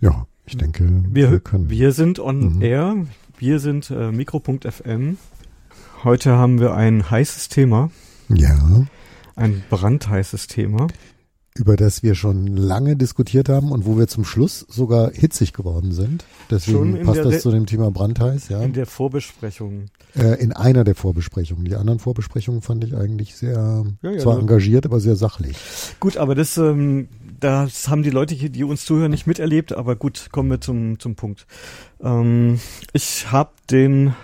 Ja, ich denke, wir, wir können. Wir sind on mhm. air. Wir sind äh, Mikro.fm. Heute haben wir ein heißes Thema. Ja. Ein brandheißes Thema über das wir schon lange diskutiert haben und wo wir zum Schluss sogar hitzig geworden sind. Deswegen passt das zu dem Thema Brandheiß, ja. In der Vorbesprechung. Äh, in einer der Vorbesprechungen. Die anderen Vorbesprechungen fand ich eigentlich sehr, ja, ja, zwar ne? engagiert, aber sehr sachlich. Gut, aber das, ähm, das haben die Leute hier, die uns zuhören, nicht miterlebt, aber gut, kommen wir zum, zum Punkt. Ähm, ich habe den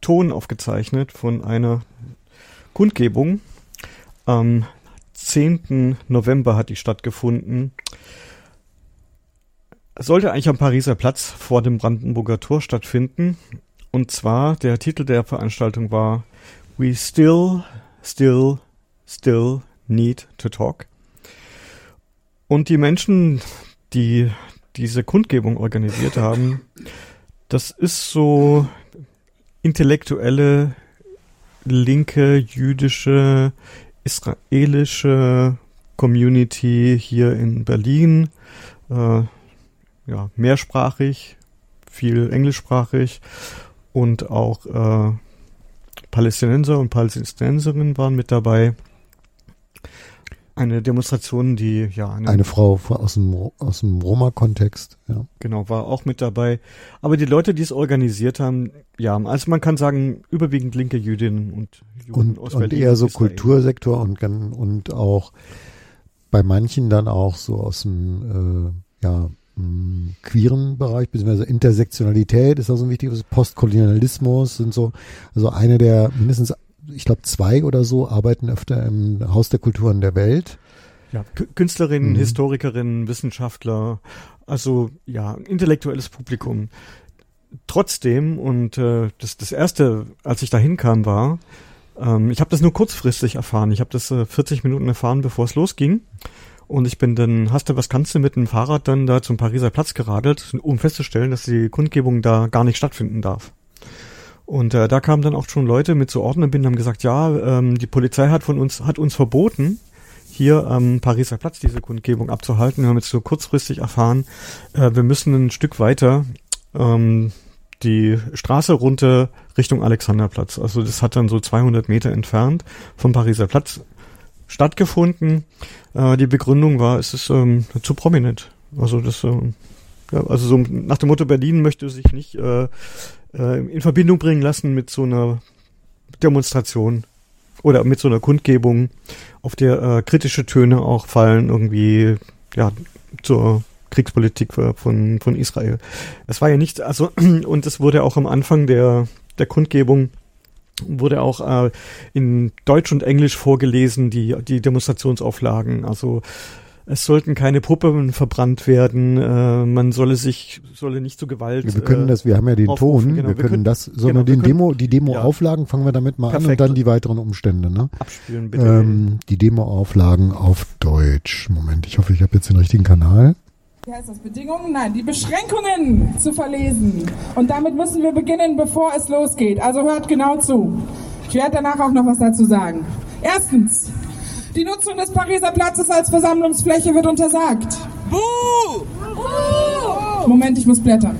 Ton aufgezeichnet von einer Kundgebung am 10. November hat die stattgefunden. Sollte eigentlich am Pariser Platz vor dem Brandenburger Tor stattfinden. Und zwar, der Titel der Veranstaltung war We Still, Still, Still Need to Talk. Und die Menschen, die diese Kundgebung organisiert haben, das ist so intellektuelle, linke, jüdische, israelische Community hier in Berlin, äh, ja, mehrsprachig, viel englischsprachig und auch äh, Palästinenser und Palästinenserinnen waren mit dabei eine Demonstration, die ja eine, eine Frau aus dem aus dem Roma-Kontext, ja. Genau, war auch mit dabei. Aber die Leute, die es organisiert haben, ja, also man kann sagen überwiegend linke Jüdinnen und Juden und, aus und eher so Israel. Kultursektor und und auch bei manchen dann auch so aus dem äh, ja mh, queeren Bereich beziehungsweise Intersektionalität ist auch so ein wichtiges Postkolonialismus sind so also eine der mindestens ich glaube, zwei oder so arbeiten öfter im Haus der Kulturen der Welt. Ja, Künstlerinnen, mhm. Historikerinnen, Wissenschaftler, also ja, intellektuelles Publikum. Trotzdem, und äh, das, das erste, als ich da hinkam, war, ähm, ich habe das nur kurzfristig erfahren. Ich habe das äh, 40 Minuten erfahren, bevor es losging. Und ich bin dann, hast du was kannst du mit dem Fahrrad dann da zum Pariser Platz geradelt, um festzustellen, dass die Kundgebung da gar nicht stattfinden darf. Und äh, da kamen dann auch schon Leute mit zu Ordnern bin und haben gesagt, ja, ähm, die Polizei hat von uns, hat uns verboten, hier am Pariser Platz diese Kundgebung abzuhalten. Wir haben jetzt so kurzfristig erfahren, äh, wir müssen ein Stück weiter ähm, die Straße runter Richtung Alexanderplatz. Also das hat dann so 200 Meter entfernt vom Pariser Platz stattgefunden. Äh, die Begründung war, es ist ähm, zu prominent. Also das, äh, ja, also so nach dem Motto Berlin möchte sich nicht äh, äh, in Verbindung bringen lassen mit so einer Demonstration oder mit so einer Kundgebung, auf der äh, kritische Töne auch fallen, irgendwie ja zur Kriegspolitik von von Israel. Es war ja nicht, also und es wurde auch am Anfang der der Kundgebung wurde auch äh, in Deutsch und Englisch vorgelesen die die Demonstrationsauflagen. Also es sollten keine Puppen verbrannt werden, äh, man solle sich, solle nicht zu Gewalt. Wir können das, wir haben ja den aufrufen. Ton, genau, wir, wir, können das, sondern genau, den können, Demo, die Demo-Auflagen, ja. fangen wir damit mal Perfekt. an und dann die weiteren Umstände, ne? Abspielen bitte. Ähm, die Demo-Auflagen auf Deutsch. Moment, ich hoffe, ich habe jetzt den richtigen Kanal. Wie heißt das? Bedingungen? Nein, die Beschränkungen zu verlesen. Und damit müssen wir beginnen, bevor es losgeht. Also hört genau zu. Ich werde danach auch noch was dazu sagen. Erstens, die Nutzung des Pariser Platzes als Versammlungsfläche wird untersagt. Buh! Moment, ich muss blättern.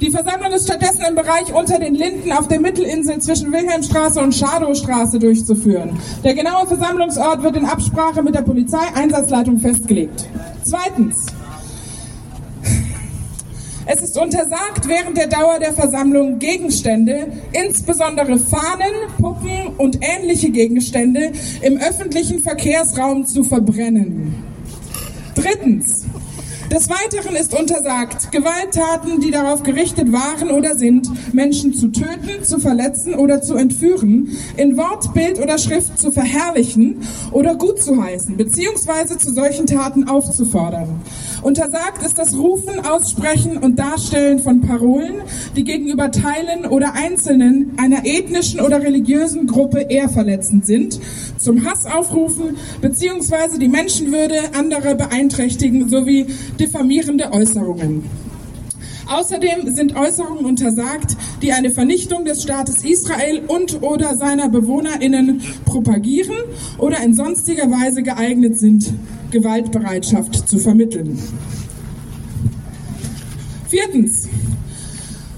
Die Versammlung ist stattdessen im Bereich unter den Linden auf der Mittelinsel zwischen Wilhelmstraße und Schadowstraße durchzuführen. Der genaue Versammlungsort wird in Absprache mit der Polizeieinsatzleitung festgelegt. Zweitens. Es ist untersagt, während der Dauer der Versammlung Gegenstände, insbesondere Fahnen, Puppen und ähnliche Gegenstände, im öffentlichen Verkehrsraum zu verbrennen. Drittens. Des Weiteren ist untersagt, Gewalttaten, die darauf gerichtet waren oder sind, Menschen zu töten, zu verletzen oder zu entführen, in Wort, Bild oder Schrift zu verherrlichen oder gut zu heißen, beziehungsweise zu solchen Taten aufzufordern. Untersagt ist das Rufen, Aussprechen und Darstellen von Parolen, die gegenüber Teilen oder Einzelnen einer ethnischen oder religiösen Gruppe eher verletzend sind, zum Hass aufrufen, beziehungsweise die Menschenwürde anderer beeinträchtigen sowie diffamierende Äußerungen. Außerdem sind Äußerungen untersagt, die eine Vernichtung des Staates Israel und oder seiner BewohnerInnen propagieren oder in sonstiger Weise geeignet sind, Gewaltbereitschaft zu vermitteln. Viertens.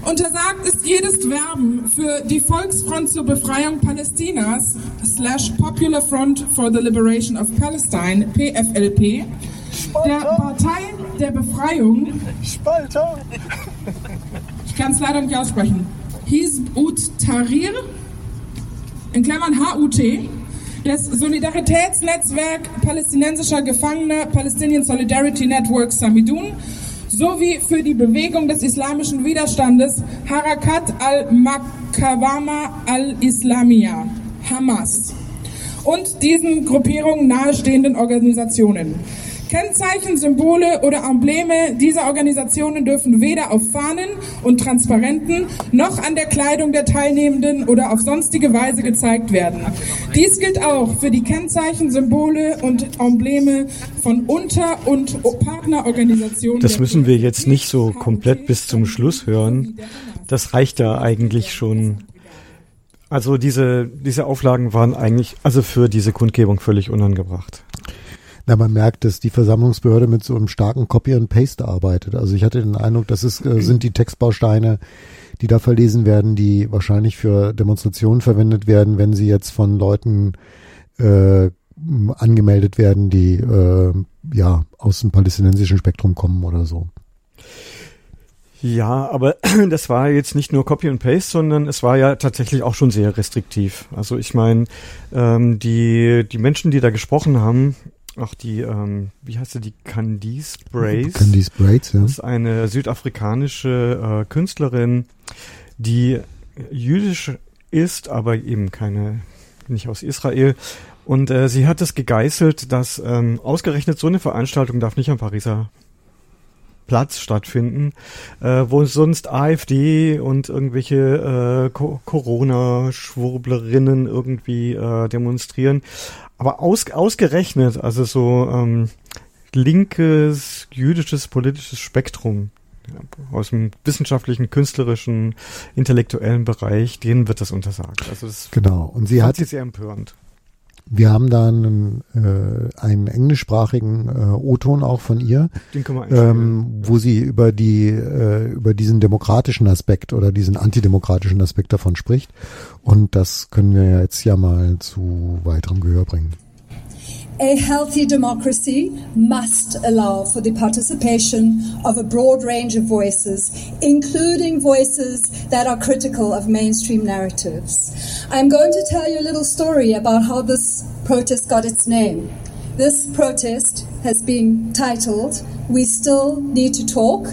Untersagt ist jedes Werben für die Volksfront zur Befreiung Palästinas slash Popular Front for the Liberation of Palestine, PFLP, der Partei der Befreiung. Spalter. Ich kann es leider nicht aussprechen. Hizb ut Tahrir, in Klammern HUT, des Solidaritätsnetzwerk palästinensischer Gefangener Palestinian Solidarity Network Samidun sowie für die Bewegung des islamischen Widerstandes Harakat al-Makawama al-Islamiyah, Hamas und diesen Gruppierungen nahestehenden Organisationen. Kennzeichen, Symbole oder Embleme dieser Organisationen dürfen weder auf Fahnen und Transparenten noch an der Kleidung der Teilnehmenden oder auf sonstige Weise gezeigt werden. Dies gilt auch für die Kennzeichen, Symbole und Embleme von Unter- und Partnerorganisationen. Das müssen wir jetzt nicht so komplett bis zum Schluss hören. Das reicht ja eigentlich schon. Also diese, diese Auflagen waren eigentlich, also für diese Kundgebung völlig unangebracht. Na, man merkt, dass die Versammlungsbehörde mit so einem starken Copy and Paste arbeitet. Also ich hatte den Eindruck, das ist, äh, sind die Textbausteine, die da verlesen werden, die wahrscheinlich für Demonstrationen verwendet werden, wenn sie jetzt von Leuten äh, angemeldet werden, die äh, ja aus dem palästinensischen Spektrum kommen oder so. Ja, aber das war jetzt nicht nur Copy and Paste, sondern es war ja tatsächlich auch schon sehr restriktiv. Also ich meine, ähm, die die Menschen, die da gesprochen haben, auch die, ähm, wie heißt sie, die Candice Brace. Candice Brace, ja. Das ist eine südafrikanische äh, Künstlerin, die jüdisch ist, aber eben keine, nicht aus Israel. Und äh, sie hat es gegeißelt, dass ähm, ausgerechnet so eine Veranstaltung darf nicht am Pariser Platz stattfinden, äh, wo sonst AfD und irgendwelche äh, Co Corona-Schwurblerinnen irgendwie äh, demonstrieren. Aber aus, ausgerechnet, also so ähm, linkes, jüdisches, politisches Spektrum aus dem wissenschaftlichen, künstlerischen, intellektuellen Bereich, denen wird das untersagt. Also das genau. Und sie hat sie sehr empörend. Wir haben da einen, äh, einen englischsprachigen äh, O-Ton auch von ihr, ähm, wo sie über die äh, über diesen demokratischen Aspekt oder diesen antidemokratischen Aspekt davon spricht. Und das können wir jetzt ja mal zu weiterem Gehör bringen. A healthy democracy must allow for the participation of a broad range of voices, including voices that are critical of mainstream narratives. I'm going to tell you a little story about how this protest got its name. This protest has been titled We Still Need to Talk.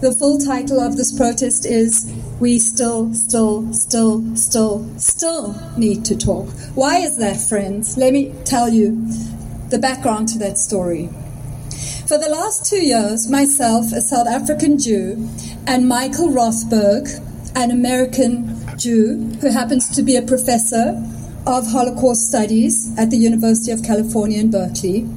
The full title of this protest is We Still, Still, Still, Still, Still Need to Talk. Why is that, friends? Let me tell you the background to that story. For the last two years, myself, a South African Jew, and Michael Rothberg, an American Jew who happens to be a professor of Holocaust Studies at the University of California in Berkeley.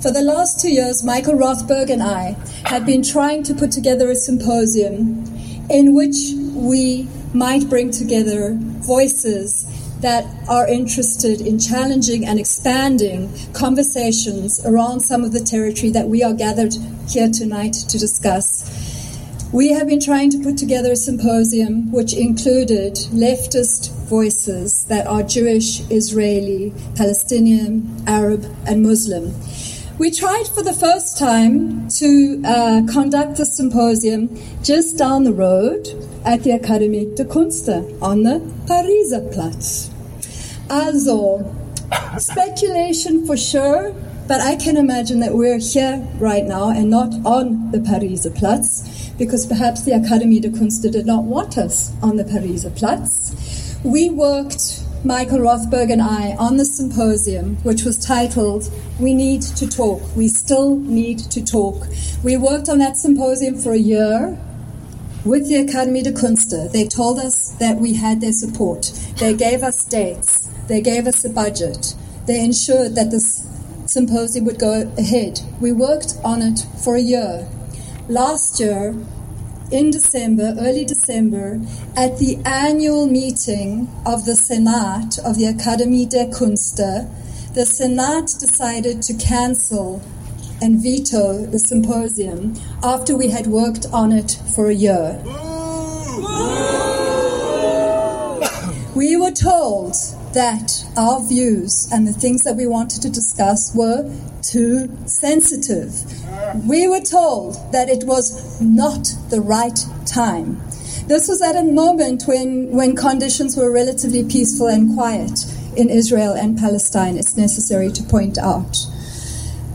For the last two years, Michael Rothberg and I have been trying to put together a symposium in which we might bring together voices that are interested in challenging and expanding conversations around some of the territory that we are gathered here tonight to discuss. We have been trying to put together a symposium which included leftist voices that are Jewish, Israeli, Palestinian, Arab, and Muslim. We tried for the first time to uh, conduct the symposium just down the road at the Akademie de Kunste on the Pariser Platz. Also, speculation for sure, but I can imagine that we're here right now and not on the Pariser Platz because perhaps the Akademie de Kunste did not want us on the Pariser Platz. We worked Michael Rothberg and I on the symposium, which was titled We Need to Talk. We Still Need to Talk. We worked on that symposium for a year with the Academy de Kunste. They told us that we had their support. They gave us dates. They gave us a budget. They ensured that this symposium would go ahead. We worked on it for a year. Last year, in December, early December, at the annual meeting of the Senat of the Academie der Kunste, the Senat decided to cancel and veto the symposium after we had worked on it for a year. We were told that our views and the things that we wanted to discuss were too sensitive. We were told that it was not the right time. This was at a moment when, when conditions were relatively peaceful and quiet in Israel and Palestine, it's necessary to point out.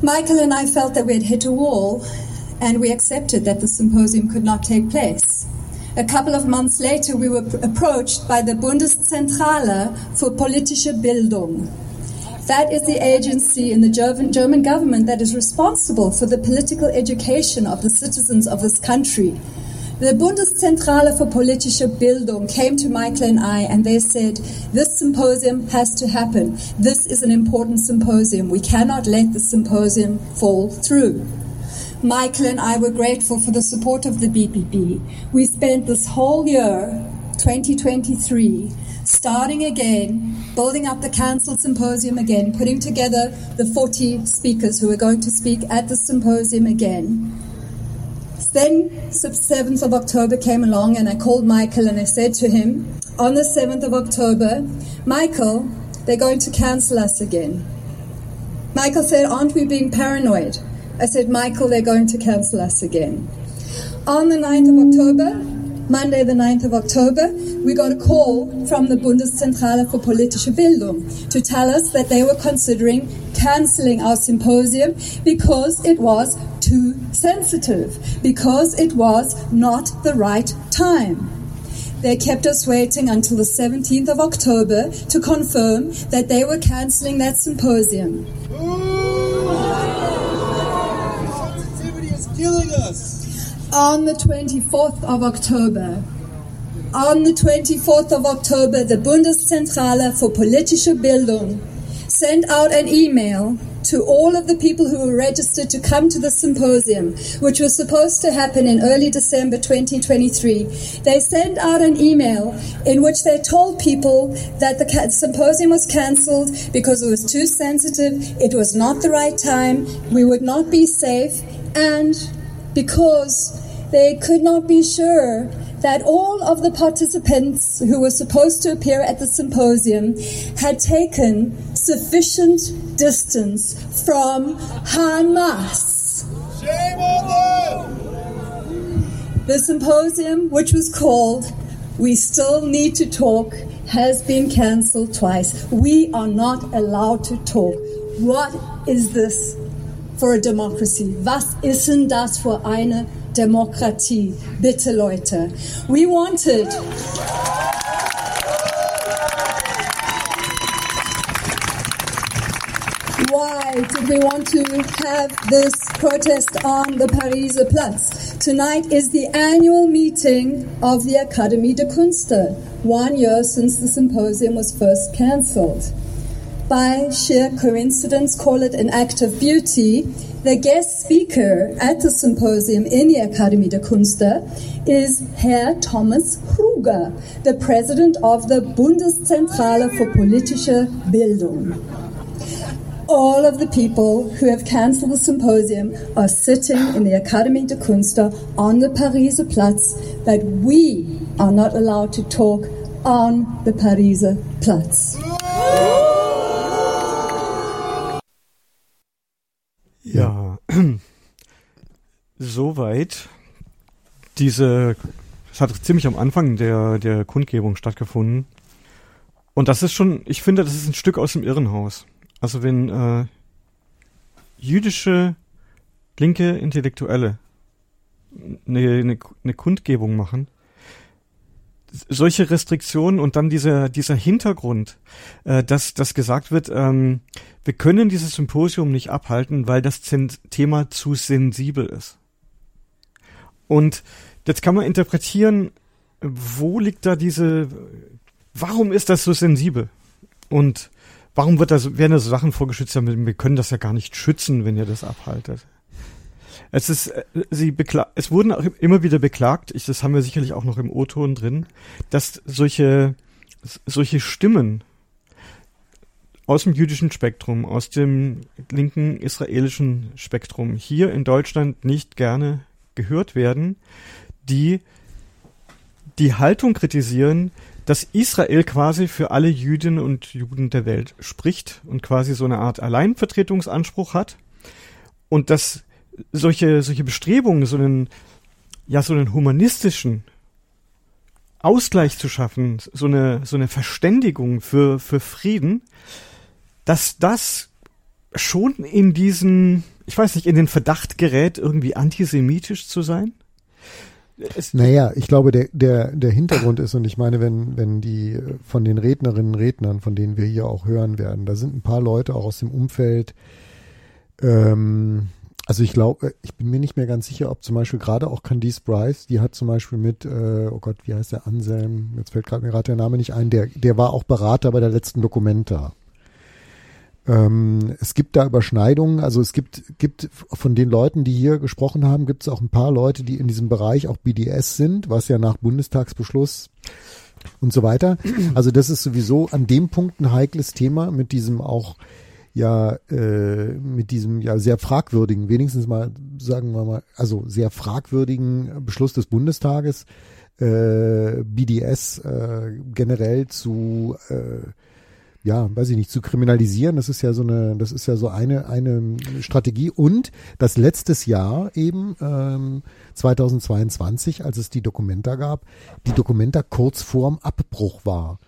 Michael and I felt that we had hit a wall and we accepted that the symposium could not take place. A couple of months later, we were approached by the Bundeszentrale für politische Bildung. That is the agency in the German government that is responsible for the political education of the citizens of this country. The Bundeszentrale für politische Bildung came to Michael and I and they said, This symposium has to happen. This is an important symposium. We cannot let the symposium fall through. Michael and I were grateful for the support of the BPP. We spent this whole year, 2023, starting again, building up the council symposium again, putting together the 40 speakers who are going to speak at the symposium again. Then 7th of October came along and I called Michael and I said to him, on the 7th of October, Michael, they're going to cancel us again. Michael said, aren't we being paranoid? I said, Michael, they're going to cancel us again. On the 9th of October, Monday, the 9th of October, we got a call from the Bundeszentrale für politische Bildung to tell us that they were considering cancelling our symposium because it was too sensitive, because it was not the right time. They kept us waiting until the 17th of October to confirm that they were cancelling that symposium. Sensitivity is killing us. On the 24th of October, on the 24th of October, the Bundeszentrale für politische Bildung sent out an email to all of the people who were registered to come to the symposium, which was supposed to happen in early December 2023. They sent out an email in which they told people that the symposium was cancelled because it was too sensitive, it was not the right time, we would not be safe, and because they could not be sure that all of the participants who were supposed to appear at the symposium had taken sufficient distance from Hamas. Shame on them! The symposium, which was called We Still Need to Talk, has been cancelled twice. We are not allowed to talk. What is this for a democracy? Was ist denn das für eine Demokratie? Bitte Leute. We wanted. Why did we want to have this protest on the Pariser Platz? Tonight is the annual meeting of the Académie de Künste, one year since the symposium was first cancelled. By sheer coincidence, call it an act of beauty, the guest speaker at the symposium in the Académie de Künste is Herr Thomas Kruger, the president of the Bundeszentrale für politische Bildung all of the people who have cancelled the symposium are sitting in the Académie de Künste on the Pariser Platz, but we are not allowed to talk on the Pariser Platz. Ja, soweit diese, es hat ziemlich am Anfang der, der Kundgebung stattgefunden. Und das ist schon, ich finde, das ist ein Stück aus dem Irrenhaus. Also wenn äh, jüdische linke Intellektuelle eine, eine, eine Kundgebung machen, solche Restriktionen und dann dieser dieser Hintergrund, äh, dass dass gesagt wird, ähm, wir können dieses Symposium nicht abhalten, weil das Thema zu sensibel ist. Und jetzt kann man interpretieren, wo liegt da diese, warum ist das so sensibel? Und warum wird das, werden da so Sachen vorgeschützt, wir können das ja gar nicht schützen, wenn ihr das abhaltet. Es ist, äh, sie bekla es wurden auch immer wieder beklagt, ich, das haben wir sicherlich auch noch im O-Ton drin, dass solche, solche Stimmen aus dem jüdischen Spektrum, aus dem linken israelischen Spektrum hier in Deutschland nicht gerne gehört werden, die die Haltung kritisieren, dass Israel quasi für alle Jüdinnen und Juden der Welt spricht und quasi so eine Art Alleinvertretungsanspruch hat und dass solche solche Bestrebungen so einen ja so einen humanistischen Ausgleich zu schaffen, so eine so eine Verständigung für für Frieden, dass das schon in diesen, ich weiß nicht, in den Verdacht gerät, irgendwie antisemitisch zu sein? Es naja, ich glaube, der, der, der Hintergrund ist, und ich meine, wenn, wenn die von den Rednerinnen und Rednern, von denen wir hier auch hören werden, da sind ein paar Leute auch aus dem Umfeld, ähm, also ich glaube, ich bin mir nicht mehr ganz sicher, ob zum Beispiel gerade auch Candice Bryce, die hat zum Beispiel mit, äh, oh Gott, wie heißt der Anselm, jetzt fällt gerade mir gerade der Name nicht ein, der, der war auch Berater bei der letzten Dokumenta. Ähm, es gibt da Überschneidungen, also es gibt, gibt von den Leuten, die hier gesprochen haben, gibt es auch ein paar Leute, die in diesem Bereich auch BDS sind, was ja nach Bundestagsbeschluss und so weiter. Also das ist sowieso an dem Punkt ein heikles Thema mit diesem auch ja äh, mit diesem ja sehr fragwürdigen, wenigstens mal sagen wir mal, also sehr fragwürdigen Beschluss des Bundestages äh, BDS äh, generell zu äh, ja, weiß ich nicht, zu kriminalisieren. Das ist ja so eine, das ist ja so eine, eine Strategie. Und das letztes Jahr eben, ähm, 2022, als es die Dokumenta gab, die Dokumenta kurz vorm Abbruch war.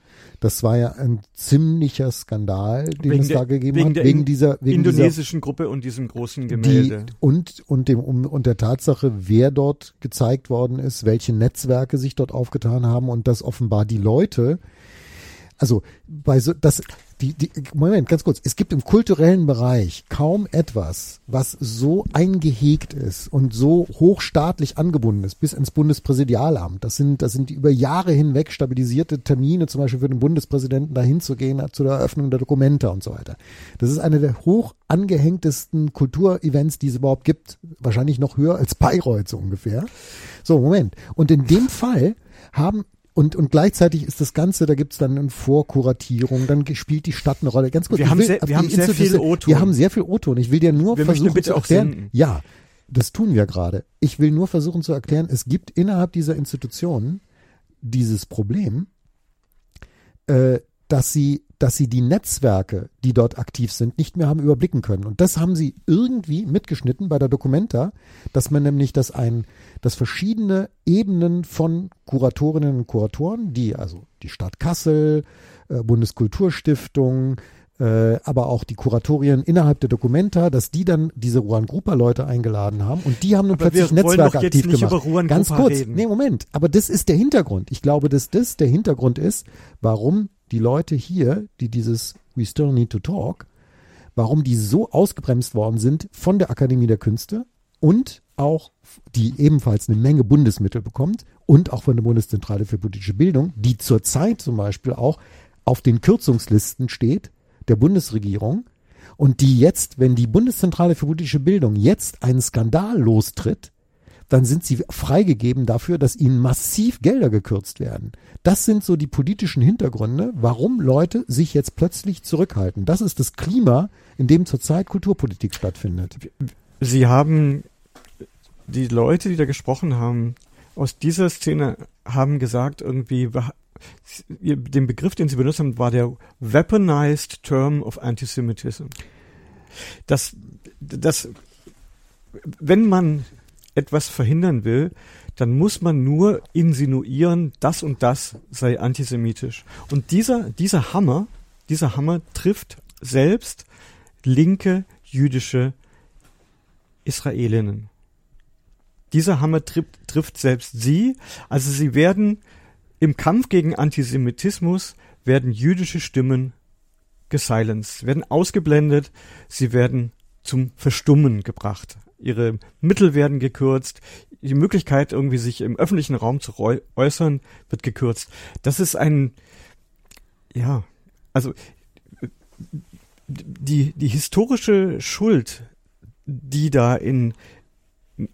Das war ja ein ziemlicher Skandal, den wegen es da gegeben wegen hat, der wegen dieser wegen indonesischen dieser, Gruppe und diesem großen Gemälde. Die, und und dem um, und der Tatsache, wer dort gezeigt worden ist, welche Netzwerke sich dort aufgetan haben und dass offenbar die Leute, also bei so das die, die Moment ganz kurz. Es gibt im kulturellen Bereich kaum etwas was so eingehegt ist und so hochstaatlich angebunden ist bis ins Bundespräsidialamt. Das sind das sind die über Jahre hinweg stabilisierte Termine zum Beispiel für den Bundespräsidenten dahin zu gehen zu der Eröffnung der Dokumente und so weiter. Das ist eine der hoch angehängtesten Kulturevents die es überhaupt gibt. Wahrscheinlich noch höher als Bayreuth so ungefähr. So Moment. Und in dem Fall haben und, und gleichzeitig ist das Ganze, da gibt's dann eine Vorkuratierung, dann spielt die Stadt eine Rolle. Ganz kurz, wir haben, will, sehr, wir haben sehr viel O-Ton. Wir haben sehr viel O-Ton. Ich will dir nur wir versuchen bitte zu erklären. Ja, das tun wir gerade. Ich will nur versuchen zu erklären, es gibt innerhalb dieser Institutionen dieses Problem, äh, dass sie dass sie die Netzwerke, die dort aktiv sind, nicht mehr haben überblicken können. Und das haben sie irgendwie mitgeschnitten bei der Documenta, dass man nämlich, dass ein, dass verschiedene Ebenen von Kuratorinnen und Kuratoren, die also die Stadt Kassel, äh, Bundeskulturstiftung, äh, aber auch die Kuratorien innerhalb der Documenta, dass die dann diese Ruan Grupa Leute eingeladen haben und die haben nun Aber plötzlich Netzwerke aktiv gemacht. Ganz kurz, reden. nee, Moment, aber das ist der Hintergrund. Ich glaube, dass das der Hintergrund ist, warum die Leute hier, die dieses We Still Need to Talk, warum die so ausgebremst worden sind von der Akademie der Künste und auch, die ebenfalls eine Menge Bundesmittel bekommt und auch von der Bundeszentrale für politische Bildung, die zurzeit zum Beispiel auch auf den Kürzungslisten steht der Bundesregierung und die jetzt, wenn die Bundeszentrale für politische Bildung jetzt einen Skandal lostritt, dann sind sie freigegeben dafür, dass ihnen massiv Gelder gekürzt werden. Das sind so die politischen Hintergründe, warum Leute sich jetzt plötzlich zurückhalten. Das ist das Klima, in dem zurzeit Kulturpolitik stattfindet. Sie haben die Leute, die da gesprochen haben, aus dieser Szene haben gesagt, irgendwie, den Begriff, den sie benutzt haben, war der Weaponized Term of Antisemitism. Das, das, wenn man etwas verhindern will, dann muss man nur insinuieren, das und das sei antisemitisch. Und dieser, dieser Hammer, dieser Hammer trifft selbst linke jüdische Israelinnen. Dieser Hammer trifft, trifft selbst sie. Also sie werden im Kampf gegen Antisemitismus werden jüdische Stimmen gesilenced, werden ausgeblendet, sie werden zum Verstummen gebracht ihre Mittel werden gekürzt, die Möglichkeit, irgendwie sich im öffentlichen Raum zu äußern, wird gekürzt. Das ist ein, ja, also die, die historische Schuld, die da in,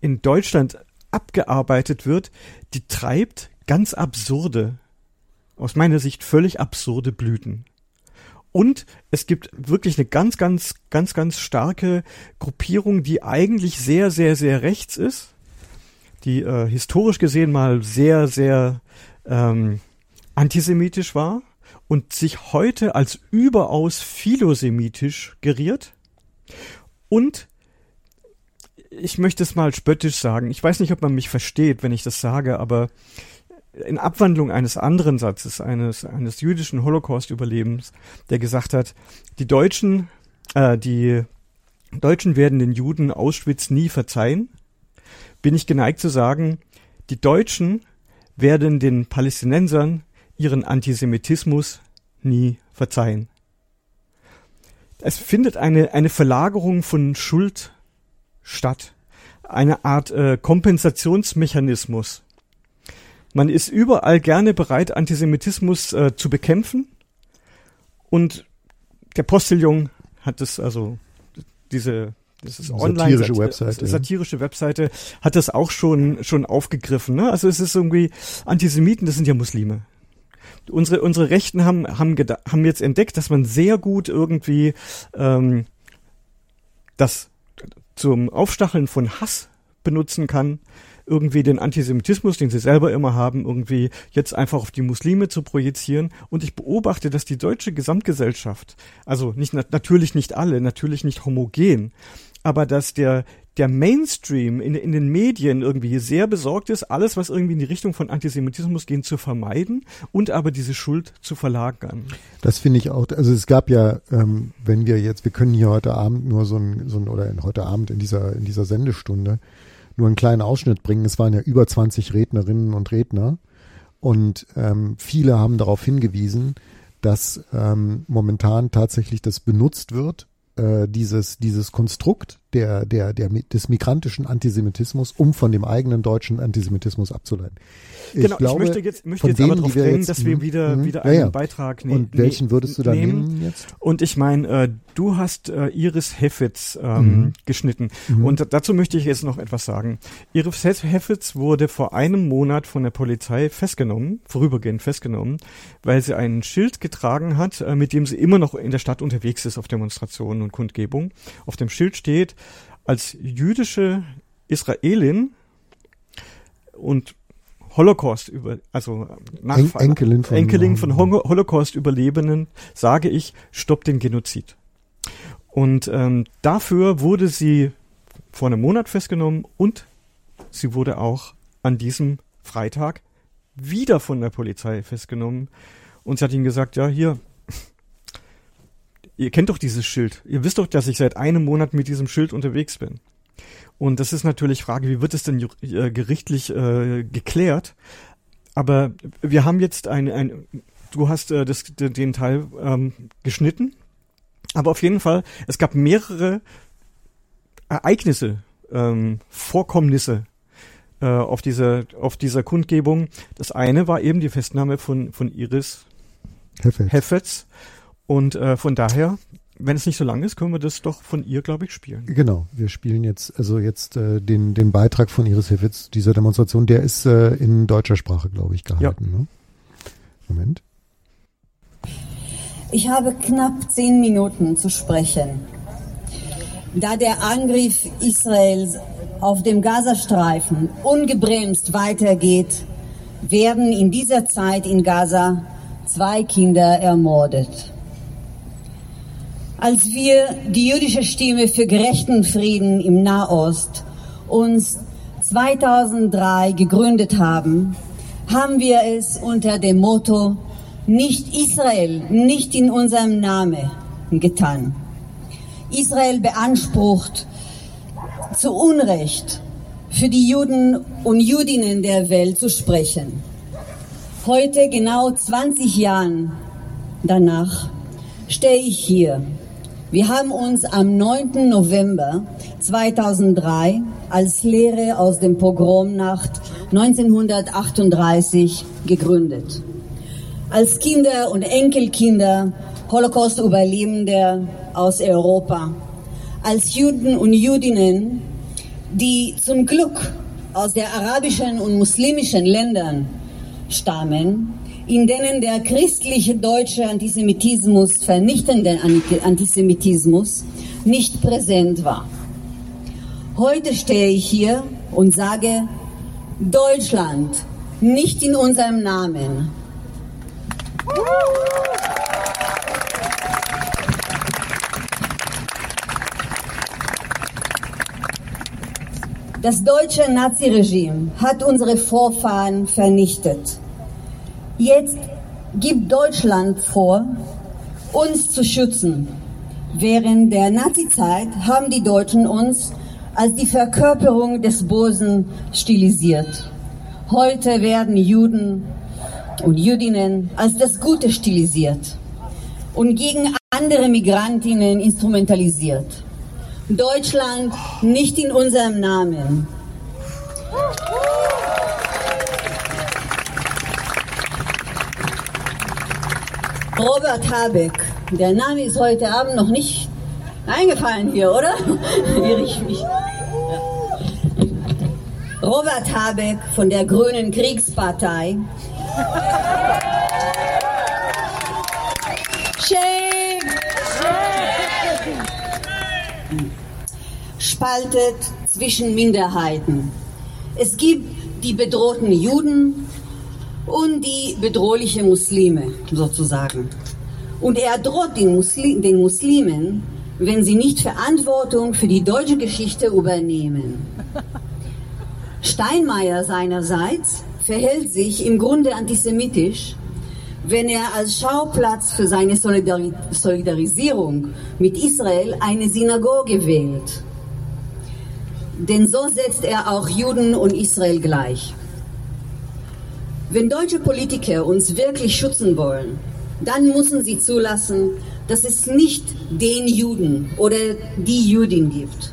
in Deutschland abgearbeitet wird, die treibt ganz absurde, aus meiner Sicht völlig absurde Blüten. Und es gibt wirklich eine ganz, ganz, ganz, ganz starke Gruppierung, die eigentlich sehr, sehr, sehr rechts ist, die äh, historisch gesehen mal sehr, sehr ähm, antisemitisch war und sich heute als überaus philosemitisch geriert. Und ich möchte es mal spöttisch sagen. Ich weiß nicht, ob man mich versteht, wenn ich das sage, aber in Abwandlung eines anderen Satzes, eines, eines jüdischen Holocaust-Überlebens, der gesagt hat, die Deutschen, äh, die Deutschen werden den Juden Auschwitz nie verzeihen, bin ich geneigt zu sagen, die Deutschen werden den Palästinensern ihren Antisemitismus nie verzeihen. Es findet eine, eine Verlagerung von Schuld statt. Eine Art äh, Kompensationsmechanismus man ist überall gerne bereit, Antisemitismus äh, zu bekämpfen. Und der Postillon hat es, also diese das ist online satirische Webseite, satirische. Webseite hat das auch schon schon aufgegriffen. Ne? Also es ist irgendwie Antisemiten, das sind ja Muslime. Unsere unsere Rechten haben haben haben jetzt entdeckt, dass man sehr gut irgendwie ähm, das zum Aufstacheln von Hass benutzen kann irgendwie den Antisemitismus, den sie selber immer haben, irgendwie jetzt einfach auf die Muslime zu projizieren. Und ich beobachte, dass die deutsche Gesamtgesellschaft, also nicht natürlich nicht alle, natürlich nicht homogen, aber dass der der Mainstream in, in den Medien irgendwie sehr besorgt ist, alles, was irgendwie in die Richtung von Antisemitismus geht, zu vermeiden und aber diese Schuld zu verlagern. Das finde ich auch, also es gab ja, ähm, wenn wir jetzt, wir können hier heute Abend nur so ein, so ein oder in, heute Abend in dieser, in dieser Sendestunde nur einen kleinen Ausschnitt bringen. Es waren ja über 20 Rednerinnen und Redner und ähm, viele haben darauf hingewiesen, dass ähm, momentan tatsächlich das benutzt wird, äh, dieses, dieses Konstrukt der, der, der, des migrantischen Antisemitismus, um von dem eigenen deutschen Antisemitismus abzuleiten. Ich genau, glaube, ich möchte jetzt, möchte jetzt denen, aber darauf drängen, dass wir wieder, mhm. wieder einen ja, ja. Beitrag nehmen. Und welchen würdest du da nehmen jetzt? Und ich meine, äh, du hast äh, Iris Heffitz ähm, mhm. geschnitten. Mhm. Und dazu möchte ich jetzt noch etwas sagen. Iris Heffitz wurde vor einem Monat von der Polizei festgenommen, vorübergehend festgenommen, weil sie ein Schild getragen hat, äh, mit dem sie immer noch in der Stadt unterwegs ist auf Demonstrationen und Kundgebung. Auf dem Schild steht, als jüdische Israelin und Holocaust über, also Nachfahre, Enkelin von, Enkelin von Holocaust-Überlebenden, sage ich, stopp den Genozid. Und ähm, dafür wurde sie vor einem Monat festgenommen und sie wurde auch an diesem Freitag wieder von der Polizei festgenommen. Und sie hat ihnen gesagt, ja, hier, ihr kennt doch dieses Schild. Ihr wisst doch, dass ich seit einem Monat mit diesem Schild unterwegs bin. Und das ist natürlich Frage, wie wird es denn äh, gerichtlich äh, geklärt? Aber wir haben jetzt ein, ein du hast äh, das, den Teil ähm, geschnitten, aber auf jeden Fall, es gab mehrere Ereignisse, ähm, Vorkommnisse äh, auf dieser auf dieser Kundgebung. Das eine war eben die Festnahme von von Iris Heffetz. Heffetz. Und äh, von daher, wenn es nicht so lang ist, können wir das doch von ihr, glaube ich, spielen. Genau, wir spielen jetzt, also jetzt äh, den, den Beitrag von Iris Heffitz dieser Demonstration, der ist äh, in deutscher Sprache, glaube ich, gehalten. Ja. Ne? Moment. Ich habe knapp zehn Minuten zu sprechen. Da der Angriff Israels auf dem Gazastreifen ungebremst weitergeht, werden in dieser Zeit in Gaza zwei Kinder ermordet. Als wir die jüdische Stimme für gerechten Frieden im Nahost uns 2003 gegründet haben, haben wir es unter dem Motto nicht Israel, nicht in unserem Namen getan. Israel beansprucht zu Unrecht für die Juden und Judinnen der Welt zu sprechen. Heute, genau 20 Jahren danach, stehe ich hier wir haben uns am 9. November 2003 als Lehre aus dem Pogromnacht 1938 gegründet. Als Kinder und Enkelkinder Holocaust-Überlebender aus Europa. Als Juden und Judinnen, die zum Glück aus der arabischen und muslimischen Ländern stammen, in denen der christliche deutsche Antisemitismus, vernichtende Antisemitismus, nicht präsent war. Heute stehe ich hier und sage, Deutschland, nicht in unserem Namen. Das deutsche Naziregime hat unsere Vorfahren vernichtet. Jetzt gibt Deutschland vor, uns zu schützen. Während der Nazizeit haben die Deutschen uns als die Verkörperung des Bösen stilisiert. Heute werden Juden und Jüdinnen als das Gute stilisiert und gegen andere Migrantinnen instrumentalisiert. Deutschland nicht in unserem Namen. Robert Habeck, der Name ist heute Abend noch nicht eingefallen hier, oder? Irre ich mich. Robert Habeck von der Grünen Kriegspartei. Shame! Spaltet zwischen Minderheiten. Es gibt die bedrohten Juden und die bedrohliche Muslime sozusagen. Und er droht den, Muslim, den Muslimen, wenn sie nicht Verantwortung für die deutsche Geschichte übernehmen. Steinmeier seinerseits verhält sich im Grunde antisemitisch, wenn er als Schauplatz für seine Solidari Solidarisierung mit Israel eine Synagoge wählt. Denn so setzt er auch Juden und Israel gleich. Wenn deutsche Politiker uns wirklich schützen wollen, dann müssen sie zulassen, dass es nicht den Juden oder die Jüdin gibt.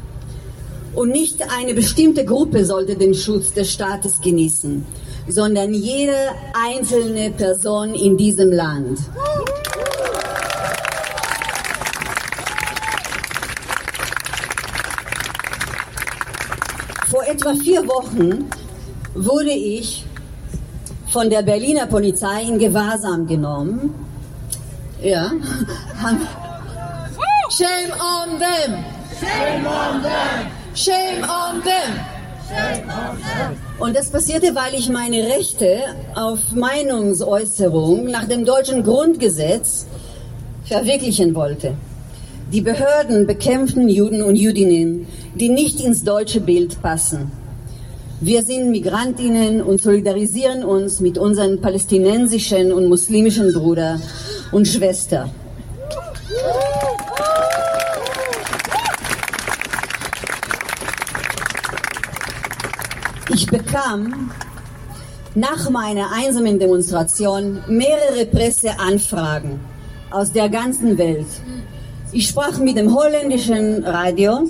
Und nicht eine bestimmte Gruppe sollte den Schutz des Staates genießen, sondern jede einzelne Person in diesem Land. Vor etwa vier Wochen wurde ich von der Berliner Polizei in Gewahrsam genommen. Ja. Shame on them! Shame on them! Shame on them! Und das passierte, weil ich meine Rechte auf Meinungsäußerung nach dem deutschen Grundgesetz verwirklichen wollte. Die Behörden bekämpfen Juden und Jüdinnen, die nicht ins deutsche Bild passen. Wir sind Migrantinnen und solidarisieren uns mit unseren palästinensischen und muslimischen Brüdern und Schwestern. Ich bekam nach meiner einsamen Demonstration mehrere Presseanfragen aus der ganzen Welt. Ich sprach mit dem holländischen Radio,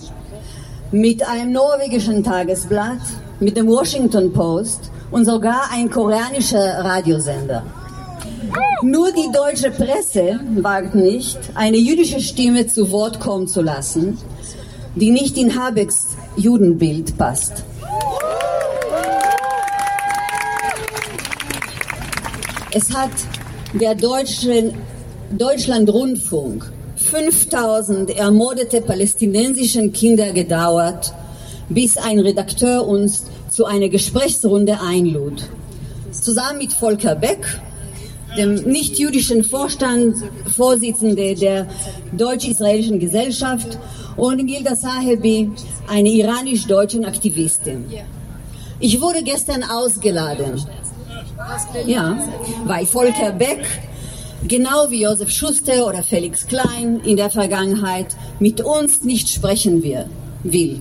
mit einem norwegischen Tagesblatt, mit dem Washington Post und sogar ein koreanischer Radiosender. Nur die deutsche Presse wagt nicht, eine jüdische Stimme zu Wort kommen zu lassen, die nicht in Habecks Judenbild passt. Es hat der Deutsche, Deutschlandrundfunk 5000 ermordete palästinensischen Kinder gedauert, bis ein Redakteur uns zu einer Gesprächsrunde einlud. Zusammen mit Volker Beck, dem nicht-jüdischen Vorstand, Vorsitzende der deutsch-israelischen Gesellschaft und Gilda Sahebi, eine iranisch-deutschen Aktivistin. Ich wurde gestern ausgeladen. Ja, weil Volker Beck genau wie Josef Schuster oder Felix Klein in der Vergangenheit mit uns nicht sprechen will.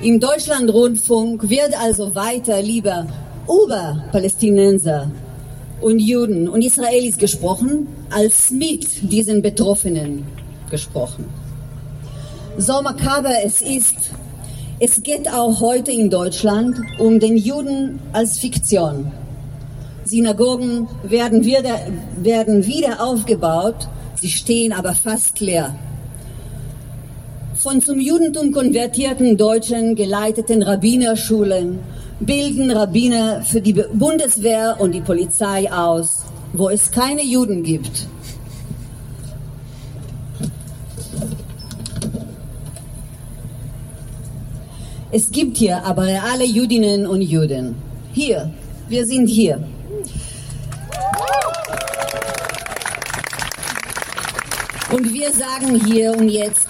Im Deutschlandrundfunk wird also weiter lieber über Palästinenser und Juden und Israelis gesprochen, als mit diesen Betroffenen gesprochen. So makaber es ist, es geht auch heute in Deutschland um den Juden als Fiktion. Synagogen werden wieder, werden wieder aufgebaut, sie stehen aber fast leer. Von zum Judentum konvertierten Deutschen geleiteten Rabbinerschulen bilden Rabbiner für die Bundeswehr und die Polizei aus, wo es keine Juden gibt. Es gibt hier aber reale Judinnen und Juden. Hier, wir sind hier. Und wir sagen hier und jetzt,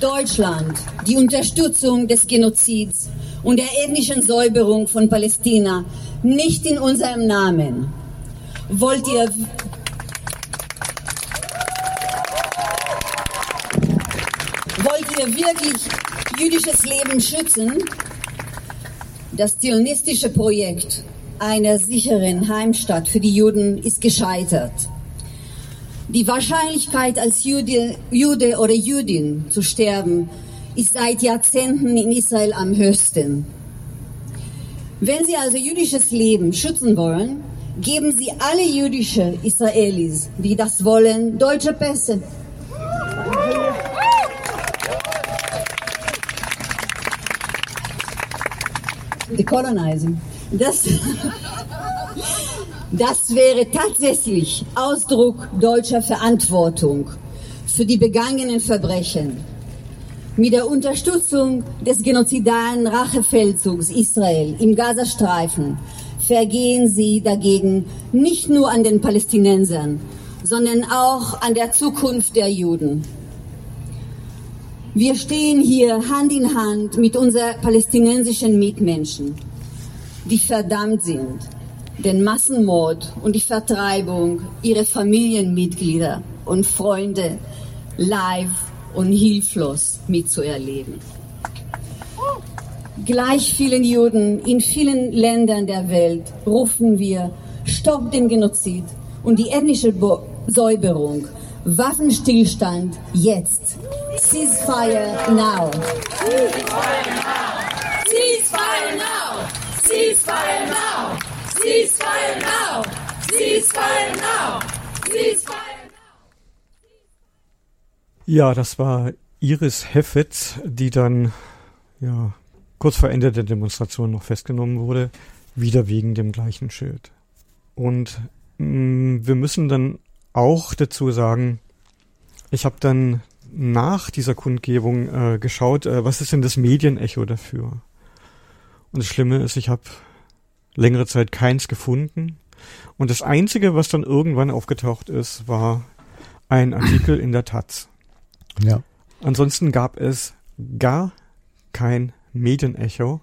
Deutschland, die Unterstützung des Genozids und der ethnischen Säuberung von Palästina nicht in unserem Namen. Wollt ihr Wollt ihr wirklich jüdisches Leben schützen? Das zionistische Projekt einer sicheren Heimstatt für die Juden ist gescheitert. Die Wahrscheinlichkeit, als Jude, Jude oder Jüdin zu sterben, ist seit Jahrzehnten in Israel am höchsten. Wenn Sie also jüdisches Leben schützen wollen, geben Sie alle jüdische Israelis, die das wollen, deutsche Pässe. Decolonizing. Das, das wäre tatsächlich Ausdruck deutscher Verantwortung für die begangenen Verbrechen. Mit der Unterstützung des genozidalen Rachefeldzugs Israel im Gazastreifen vergehen sie dagegen nicht nur an den Palästinensern, sondern auch an der Zukunft der Juden. Wir stehen hier Hand in Hand mit unseren palästinensischen Mitmenschen, die verdammt sind, den Massenmord und die Vertreibung ihrer Familienmitglieder und Freunde live und hilflos mitzuerleben. Gleich vielen Juden in vielen Ländern der Welt rufen wir, stopp den Genozid und die ethnische Bo Säuberung, Waffenstillstand jetzt. Ceasefire now. Ceasefire now. Ceasefire now. Ceasefire now. Ceasefire now. Ceasefire now. Ceasefire Ja, das war Iris Heffetz, die dann ja kurz vor Ende der Demonstration noch festgenommen wurde, wieder wegen dem gleichen Schild. Und mh, mm, wir müssen dann auch dazu sagen, ich habe dann nach dieser Kundgebung äh, geschaut, äh, was ist denn das Medienecho dafür? Und das Schlimme ist, ich habe längere Zeit keins gefunden. Und das Einzige, was dann irgendwann aufgetaucht ist, war ein Artikel in der Taz. Ja. Ansonsten gab es gar kein Medienecho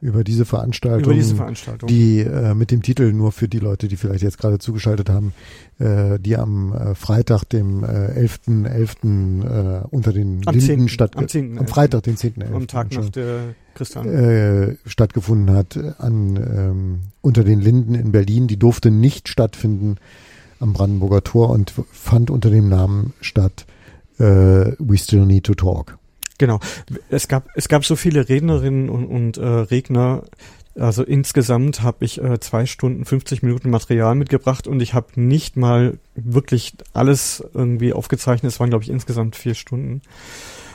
über diese Veranstaltung, über diese Veranstaltung. die äh, mit dem Titel nur für die Leute, die vielleicht jetzt gerade zugeschaltet haben, äh, die am äh, Freitag, dem äh, 11.11. Äh, unter den am Linden 10., statt am, 10., am Freitag, den 10.11. am Tag nach der Christian äh, stattgefunden hat an ähm, unter den Linden in Berlin. Die durfte nicht stattfinden am Brandenburger Tor und fand unter dem Namen statt äh, We Still Need to Talk. Genau. Es gab, es gab so viele Rednerinnen und, und äh, Redner. Also insgesamt habe ich äh, zwei Stunden 50 Minuten Material mitgebracht und ich habe nicht mal wirklich alles irgendwie aufgezeichnet. Es waren, glaube ich, insgesamt vier Stunden.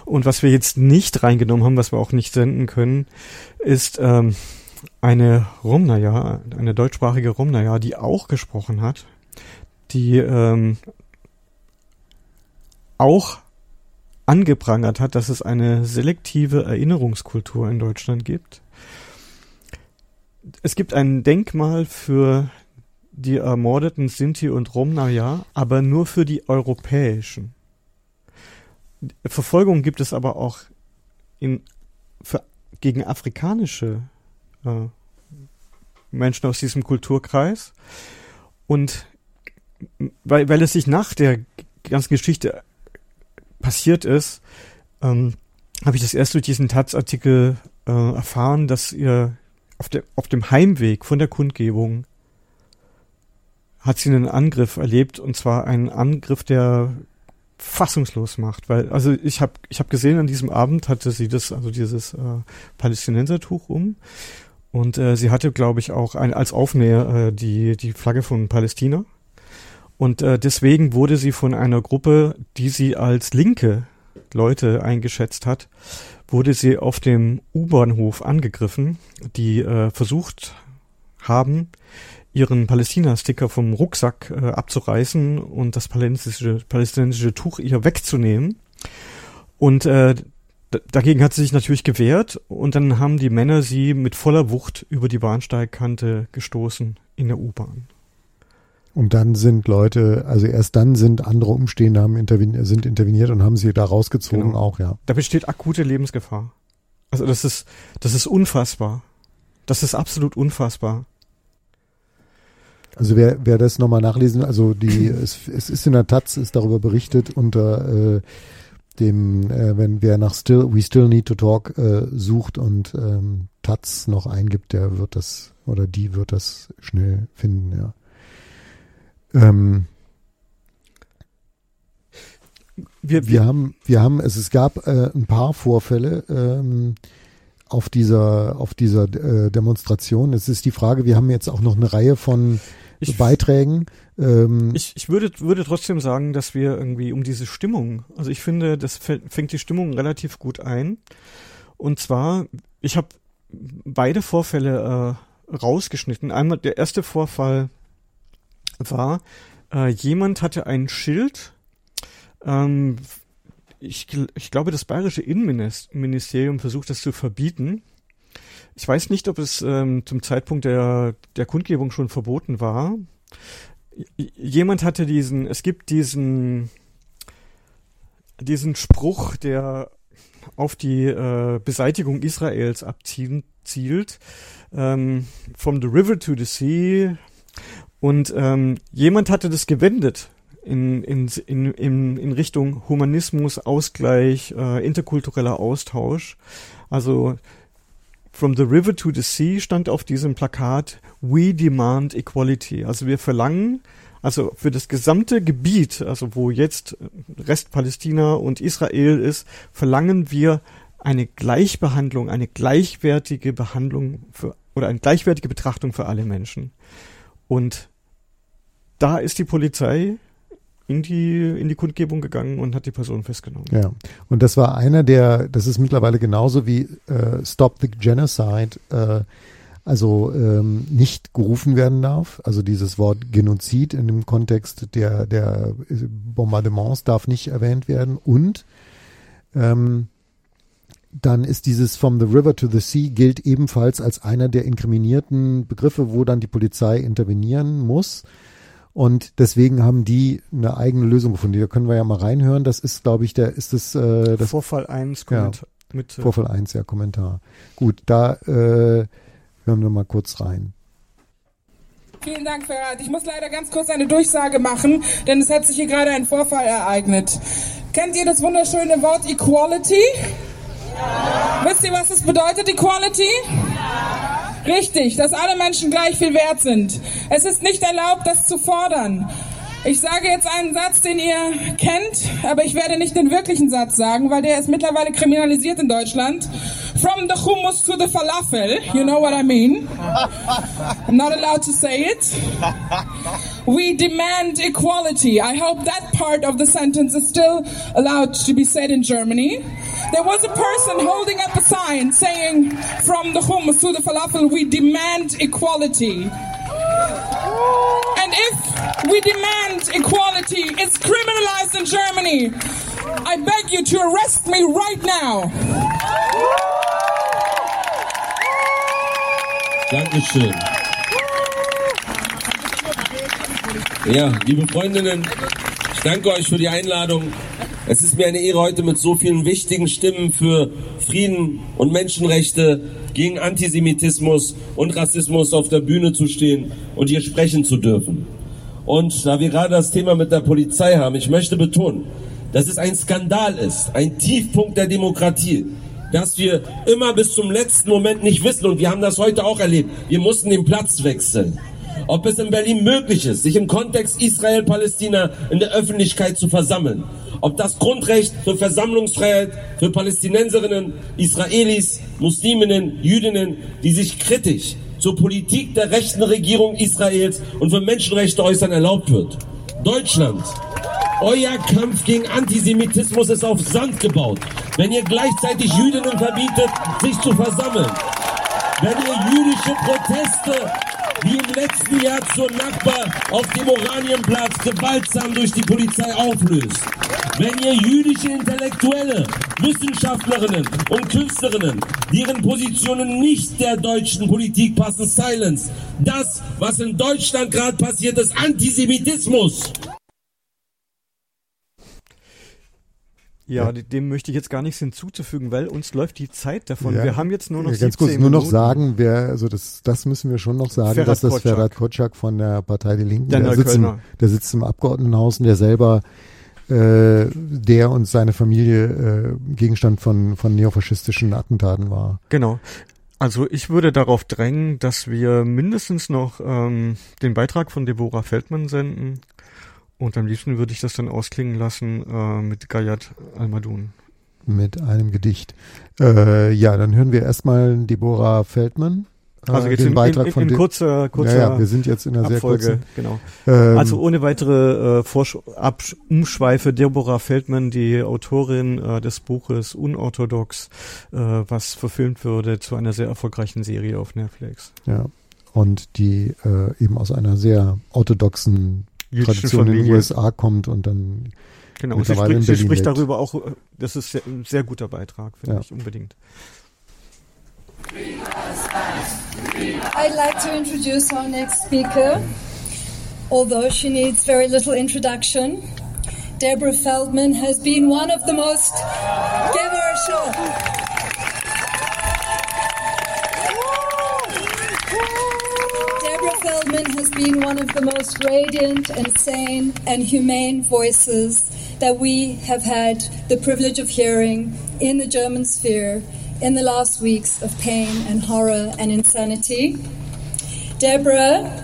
Und was wir jetzt nicht reingenommen haben, was wir auch nicht senden können, ist ähm, eine Romnaja, eine deutschsprachige Romnaja, die auch gesprochen hat, die ähm, auch angeprangert hat, dass es eine selektive Erinnerungskultur in Deutschland gibt. Es gibt ein Denkmal für die ermordeten Sinti und Romna, ja, aber nur für die europäischen. Verfolgung gibt es aber auch in, für, gegen afrikanische äh, Menschen aus diesem Kulturkreis. Und weil, weil es sich nach der ganzen Geschichte passiert ist, ähm, habe ich das erst durch diesen Taz-Artikel äh, erfahren, dass ihr auf, der, auf dem Heimweg von der Kundgebung hat sie einen Angriff erlebt und zwar einen Angriff, der fassungslos macht, weil also ich habe ich habe gesehen an diesem Abend hatte sie das also dieses äh, Palästinensertuch um. Und äh, sie hatte glaube ich auch ein, als Aufnäher äh, die die Flagge von Palästina und äh, deswegen wurde sie von einer Gruppe, die sie als Linke Leute eingeschätzt hat, wurde sie auf dem U-Bahnhof angegriffen, die äh, versucht haben, ihren Palästina-Sticker vom Rucksack äh, abzureißen und das palästinensische, palästinensische Tuch ihr wegzunehmen. Und äh, dagegen hat sie sich natürlich gewehrt und dann haben die Männer sie mit voller Wucht über die Bahnsteigkante gestoßen in der U-Bahn. Und dann sind Leute, also erst dann sind andere Umstehende haben interveni sind interveniert und haben sie da rausgezogen Genau. auch, ja. Da besteht akute Lebensgefahr. Also das ist, das ist unfassbar. Das ist absolut unfassbar. Also wer, wer das nochmal nachlesen, also die, es, es ist in der Taz, ist darüber berichtet unter äh, dem, äh, wenn wer nach Still, We Still Need to Talk äh, sucht und ähm, Taz noch eingibt, der wird das oder die wird das schnell finden, ja. Ähm, Wir, wir haben, wir haben, es, es gab äh, ein paar Vorfälle ähm, auf dieser, auf dieser äh, Demonstration. Es ist die Frage, wir haben jetzt auch noch eine Reihe von ich, Beiträgen. Ähm, ich, ich würde, würde trotzdem sagen, dass wir irgendwie um diese Stimmung, also ich finde, das fängt die Stimmung relativ gut ein. Und zwar, ich habe beide Vorfälle äh, rausgeschnitten. Einmal der erste Vorfall war, äh, jemand hatte ein Schild, ähm, ich, ich glaube, das bayerische Innenministerium versucht das zu verbieten. Ich weiß nicht, ob es ähm, zum Zeitpunkt der, der Kundgebung schon verboten war. Jemand hatte diesen, es gibt diesen, diesen Spruch, der auf die äh, Beseitigung Israels abzielt, ähm, from the river to the sea. Und ähm, jemand hatte das gewendet in, in, in, in, in Richtung Humanismus, Ausgleich, äh, interkultureller Austausch. Also From the River to the Sea stand auf diesem Plakat We demand equality. Also wir verlangen, also für das gesamte Gebiet, also wo jetzt Rest Palästina und Israel ist, verlangen wir eine Gleichbehandlung, eine gleichwertige Behandlung für, oder eine gleichwertige Betrachtung für alle Menschen. Und da ist die Polizei in die, in die Kundgebung gegangen und hat die Person festgenommen. Ja, und das war einer der, das ist mittlerweile genauso wie äh, Stop the Genocide, äh, also ähm, nicht gerufen werden darf. Also dieses Wort Genozid in dem Kontext der, der Bombardements darf nicht erwähnt werden. Und ähm, dann ist dieses From the River to the Sea gilt ebenfalls als einer der inkriminierten Begriffe, wo dann die Polizei intervenieren muss. Und deswegen haben die eine eigene Lösung gefunden. Da können wir ja mal reinhören. Das ist, glaube ich, der ist das, äh, das Vorfall 1 Kommentar. Ja, mit, äh, Vorfall 1, ja, Kommentar. Gut, da äh, hören wir mal kurz rein. Vielen Dank, Ferhat. Ich muss leider ganz kurz eine Durchsage machen, denn es hat sich hier gerade ein Vorfall ereignet. Kennt ihr das wunderschöne Wort Equality? Ja. Wisst ihr, was das bedeutet, Equality? Ja. Richtig, dass alle Menschen gleich viel wert sind. Es ist nicht erlaubt, das zu fordern. Ich sage jetzt einen Satz, den ihr kennt, aber ich werde nicht den wirklichen Satz sagen, weil der ist mittlerweile kriminalisiert in Deutschland. From the hummus to the falafel, you know what I mean? I'm not allowed to say it. We demand equality. I hope that part of the sentence is still allowed to be said in Germany. There was a person holding up a sign saying, from the hummus to the falafel, we demand equality. And if we demand equality, it's criminalized in Germany. I beg you to arrest me right now. Dankeschön. Ja, liebe Freundinnen, ich danke euch für die Einladung. Es ist mir eine Ehre, heute mit so vielen wichtigen Stimmen für Frieden und Menschenrechte gegen Antisemitismus und Rassismus auf der Bühne zu stehen und hier sprechen zu dürfen. Und da wir gerade das Thema mit der Polizei haben, ich möchte betonen, dass es ein Skandal ist, ein Tiefpunkt der Demokratie, dass wir immer bis zum letzten Moment nicht wissen, und wir haben das heute auch erlebt, wir mussten den Platz wechseln. Ob es in Berlin möglich ist, sich im Kontext Israel-Palästina in der Öffentlichkeit zu versammeln. Ob das Grundrecht für Versammlungsfreiheit für Palästinenserinnen, Israelis, Musliminnen, Jüdinnen, die sich kritisch zur Politik der rechten Regierung Israels und für Menschenrechte äußern, erlaubt wird. Deutschland Euer Kampf gegen Antisemitismus ist auf Sand gebaut. Wenn ihr gleichzeitig Jüdinnen verbietet, sich zu versammeln. Wenn ihr jüdische Proteste wie im letzten Jahr zur Nachbar auf dem Oranienplatz gewaltsam durch die Polizei auflöst. Wenn ihr jüdische Intellektuelle, Wissenschaftlerinnen und Künstlerinnen, deren Positionen nicht der deutschen Politik passen, silence. Das, was in Deutschland gerade passiert, ist Antisemitismus. Ja, dem möchte ich jetzt gar nichts hinzuzufügen, weil uns läuft die Zeit davon. Ja, wir haben jetzt nur noch ja, Ganz kurz, nur noch sagen, wer, also das, das müssen wir schon noch sagen, Ferhat dass das Kotschak. Ferhat Kotschak von der Partei Die Linken, der, der, sitzt im, der sitzt im Abgeordnetenhaus und der selber äh, der und seine Familie äh, Gegenstand von, von neofaschistischen Attentaten war. Genau. Also ich würde darauf drängen, dass wir mindestens noch ähm, den Beitrag von Deborah Feldmann senden und am liebsten würde ich das dann ausklingen lassen äh, mit Gayat Almadun. Mit einem Gedicht. Äh, ja, dann hören wir erstmal Deborah Feldmann. Äh, also jetzt den in, Beitrag in, in, von in kurzer, kurzer ja, ja, wir sind jetzt in einer Abfolge, sehr kurzen, genau. Ähm, also ohne weitere äh, Vorsch Absch Umschweife, Deborah Feldmann, die Autorin äh, des Buches Unorthodox, äh, was verfilmt würde zu einer sehr erfolgreichen Serie auf Netflix. Ja, und die äh, eben aus einer sehr orthodoxen Tradition in den USA kommt und dann Genau, und sie spricht, sie spricht darüber auch, äh, das ist ein sehr guter Beitrag, finde ja. ich unbedingt. I'd like to introduce our next speaker, although she needs very little introduction. Deborah Feldman has been one of the most. Give her a show. Feldman has been one of the most radiant and sane and humane voices that we have had the privilege of hearing in the German sphere in the last weeks of pain and horror and insanity. Deborah,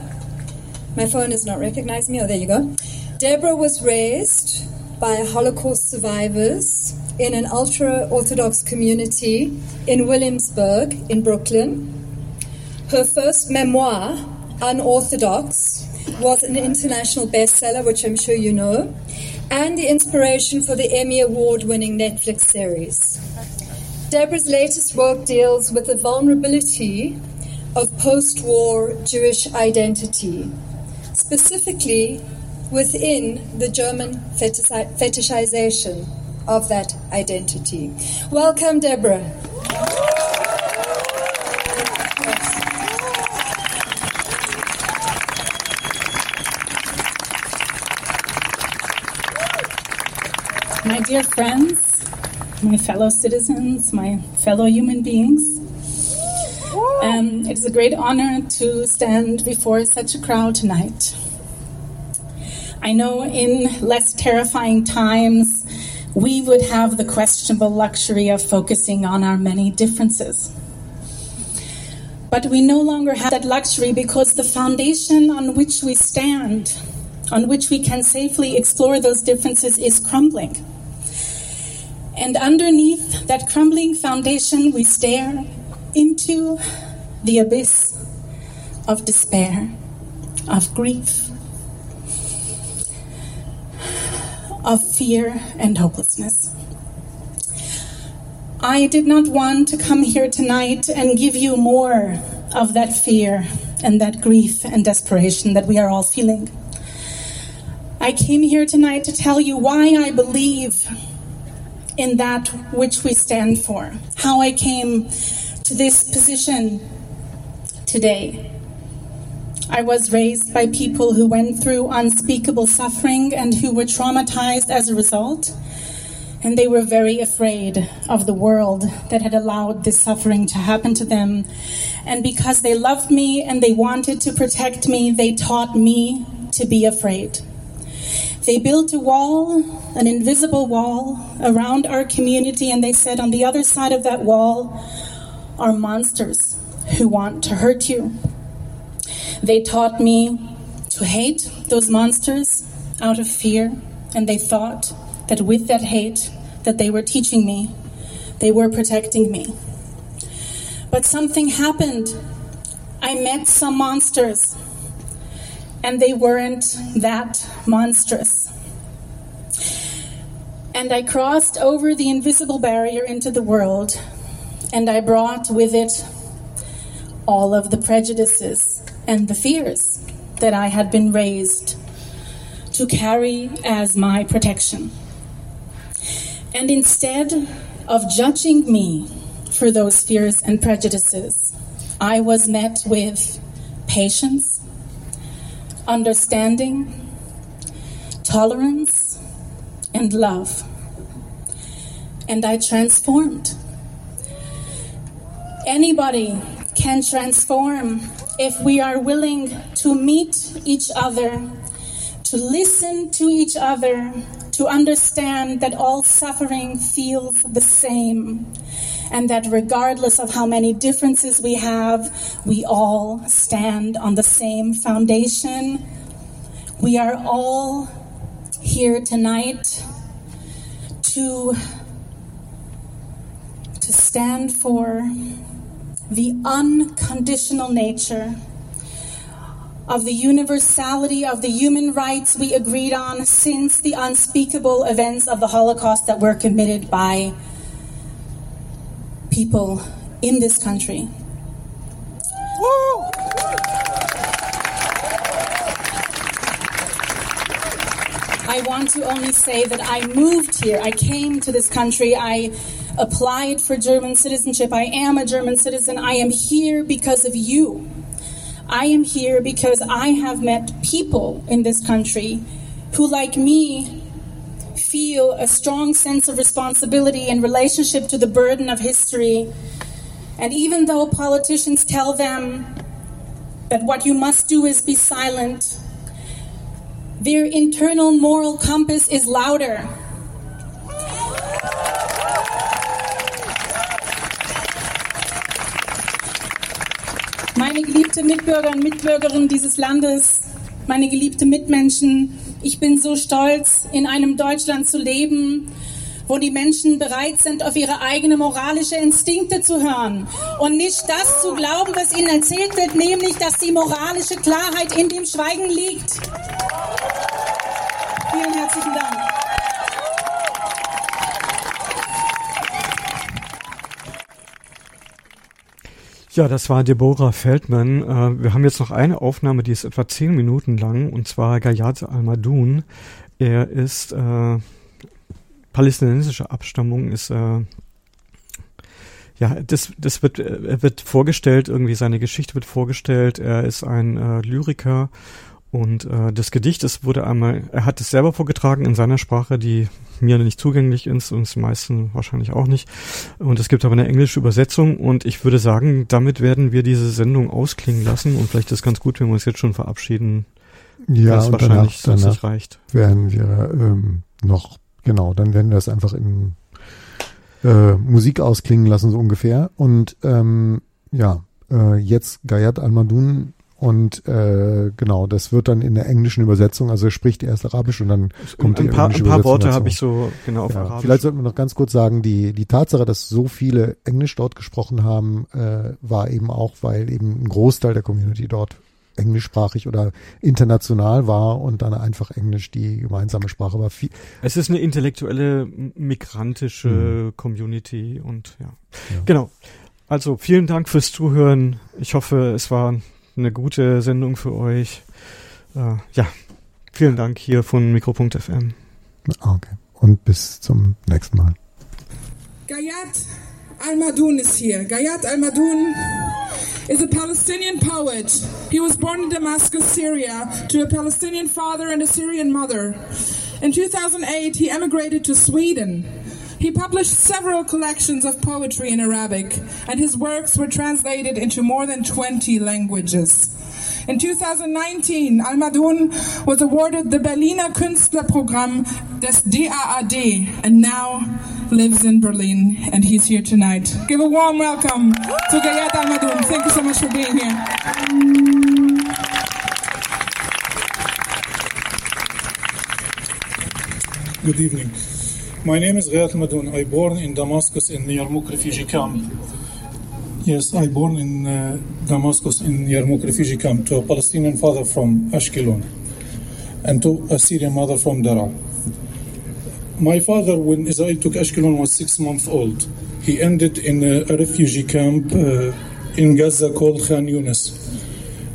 my phone is not recognizing me. Oh, there you go. Deborah was raised by Holocaust survivors in an ultra Orthodox community in Williamsburg, in Brooklyn. Her first memoir, Unorthodox was an international bestseller, which I'm sure you know, and the inspiration for the Emmy Award winning Netflix series. Deborah's latest work deals with the vulnerability of post war Jewish identity, specifically within the German fetishization of that identity. Welcome, Deborah. My dear friends, my fellow citizens, my fellow human beings, um, it is a great honor to stand before such a crowd tonight. I know in less terrifying times, we would have the questionable luxury of focusing on our many differences. But we no longer have that luxury because the foundation on which we stand, on which we can safely explore those differences, is crumbling. And underneath that crumbling foundation, we stare into the abyss of despair, of grief, of fear and hopelessness. I did not want to come here tonight and give you more of that fear and that grief and desperation that we are all feeling. I came here tonight to tell you why I believe in that which we stand for. How I came to this position today. I was raised by people who went through unspeakable suffering and who were traumatized as a result. And they were very afraid of the world that had allowed this suffering to happen to them. And because they loved me and they wanted to protect me, they taught me to be afraid. They built a wall, an invisible wall, around our community, and they said on the other side of that wall are monsters who want to hurt you. They taught me to hate those monsters out of fear, and they thought that with that hate that they were teaching me, they were protecting me. But something happened. I met some monsters and they weren't that monstrous. And I crossed over the invisible barrier into the world, and I brought with it all of the prejudices and the fears that I had been raised to carry as my protection. And instead of judging me for those fears and prejudices, I was met with patience, understanding, tolerance, and love. And I transformed. Anybody can transform if we are willing to meet each other, to listen to each other, to understand that all suffering feels the same, and that regardless of how many differences we have, we all stand on the same foundation. We are all here tonight to to stand for the unconditional nature of the universality of the human rights we agreed on since the unspeakable events of the Holocaust that were committed by people in this country. I want to only say that I moved here. I came to this country. I applied for German citizenship. I am a German citizen. I am here because of you. I am here because I have met people in this country who, like me, feel a strong sense of responsibility in relationship to the burden of history. And even though politicians tell them that what you must do is be silent, their internal moral compass is louder. Meine geliebte Mitbürger und Mitbürgerinnen dieses Landes, meine geliebte Mitmenschen, ich bin so stolz, in einem Deutschland zu leben, wo die Menschen bereit sind, auf ihre eigene moralische Instinkte zu hören und nicht das zu glauben, was ihnen erzählt wird, nämlich, dass die moralische Klarheit in dem Schweigen liegt. Vielen herzlichen Dank. Ja, das war Deborah Feldman. Äh, wir haben jetzt noch eine Aufnahme, die ist etwa zehn Minuten lang, und zwar Gayat Al-Madoun. Er ist äh, palästinensischer Abstammung, ist äh, ja, das, das wird, er wird vorgestellt, irgendwie seine Geschichte wird vorgestellt. Er ist ein äh, Lyriker und äh, das Gedicht, das wurde einmal, er hat es selber vorgetragen in seiner Sprache, die mir nicht zugänglich ist und den meisten wahrscheinlich auch nicht. Und es gibt aber eine englische Übersetzung und ich würde sagen, damit werden wir diese Sendung ausklingen lassen und vielleicht ist es ganz gut, wenn wir uns jetzt schon verabschieden. Ja, das wahrscheinlich danach, danach nicht reicht. werden wir ähm, noch, genau, dann werden wir das einfach in äh, Musik ausklingen lassen, so ungefähr. Und ähm, ja, äh, jetzt Gayat Almadun und äh, genau, das wird dann in der englischen Übersetzung, also er spricht erst Arabisch und dann kommt die ein paar, englische ein paar Übersetzung Worte habe ich so genau auf Ja, Arabisch. vielleicht sollten wir noch ganz kurz sagen, die, die Tatsache, dass so viele Englisch dort gesprochen haben, äh, war eben auch, weil eben ein Großteil der Community dort englischsprachig oder international war und dann einfach Englisch die gemeinsame Sprache war. Viel, Es ist eine intellektuelle, migrantische Community und ja. Genau. Also vielen Dank fürs Zuhören. Ich hoffe, es war eine gute Sendung für euch. Äh, ja, vielen Dank hier von Mikro.fm. okay. Und bis zum nächsten Mal. Gayat Al-Madoun is here. Gayat Al-Madoun is a Palestinian poet. He was born in Damascus, Syria, to a Palestinian father and a Syrian mother. In 2008, he emigrated to Sweden. He published several collections of poetry in Arabic, and his works were translated into more than 20 languages. In 2019, Al-Madoun was awarded the Berliner Künstlerprogramm des DAAD and now lives in Berlin and he's here tonight. Give a warm welcome to Gayat Al-Madoun. Thank you so much for being here. Good evening. My name is Ghayat Madoun. I born in Damascus in Yarmouk refugee camp. Yes, I born in uh, Damascus in Yarmouk refugee camp to a Palestinian father from Ashkelon and to a Syrian mother from Daraa. My father, when Israel took Ashkelon, was six months old. He ended in a, a refugee camp uh, in Gaza called Khan Yunis.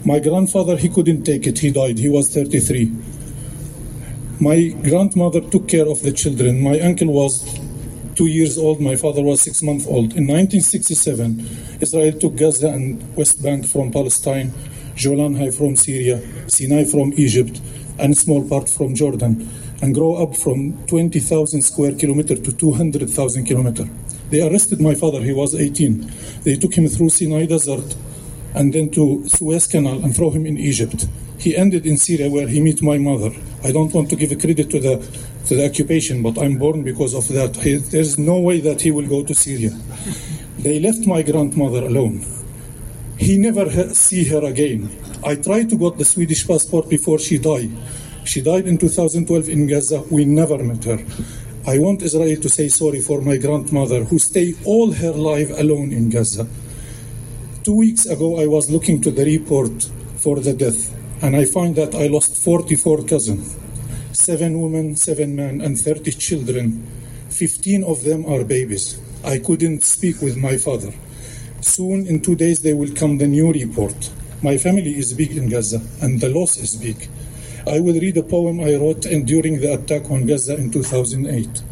My grandfather, he couldn't take it. He died. He was 33. My grandmother took care of the children. My uncle was two years old. My father was six months old. In 1967, Israel took Gaza and West Bank from Palestine, Golan High from Syria, Sinai from Egypt, and a small part from Jordan, and grow up from 20,000 square kilometer to 200,000 kilometer. They arrested my father. He was 18. They took him through Sinai Desert and then to Suez Canal and throw him in Egypt. He ended in Syria where he met my mother. I don't want to give credit to the to the occupation, but I'm born because of that. He, there's no way that he will go to Syria. They left my grandmother alone. He never ha- see her again. I tried to get the Swedish passport before she died. She died in 2012 in Gaza. We never met her. I want Israel to say sorry for my grandmother who stayed all her life alone in Gaza. Two weeks ago, I was looking to the report for the death, and I find that I lost 44 cousins seven women, seven men, and 30 children. 15 of them are babies. I couldn't speak with my father. Soon, in two days, they will come the new report. My family is big in Gaza, and the loss is big. I will read a poem I wrote during the attack on Gaza in 2008.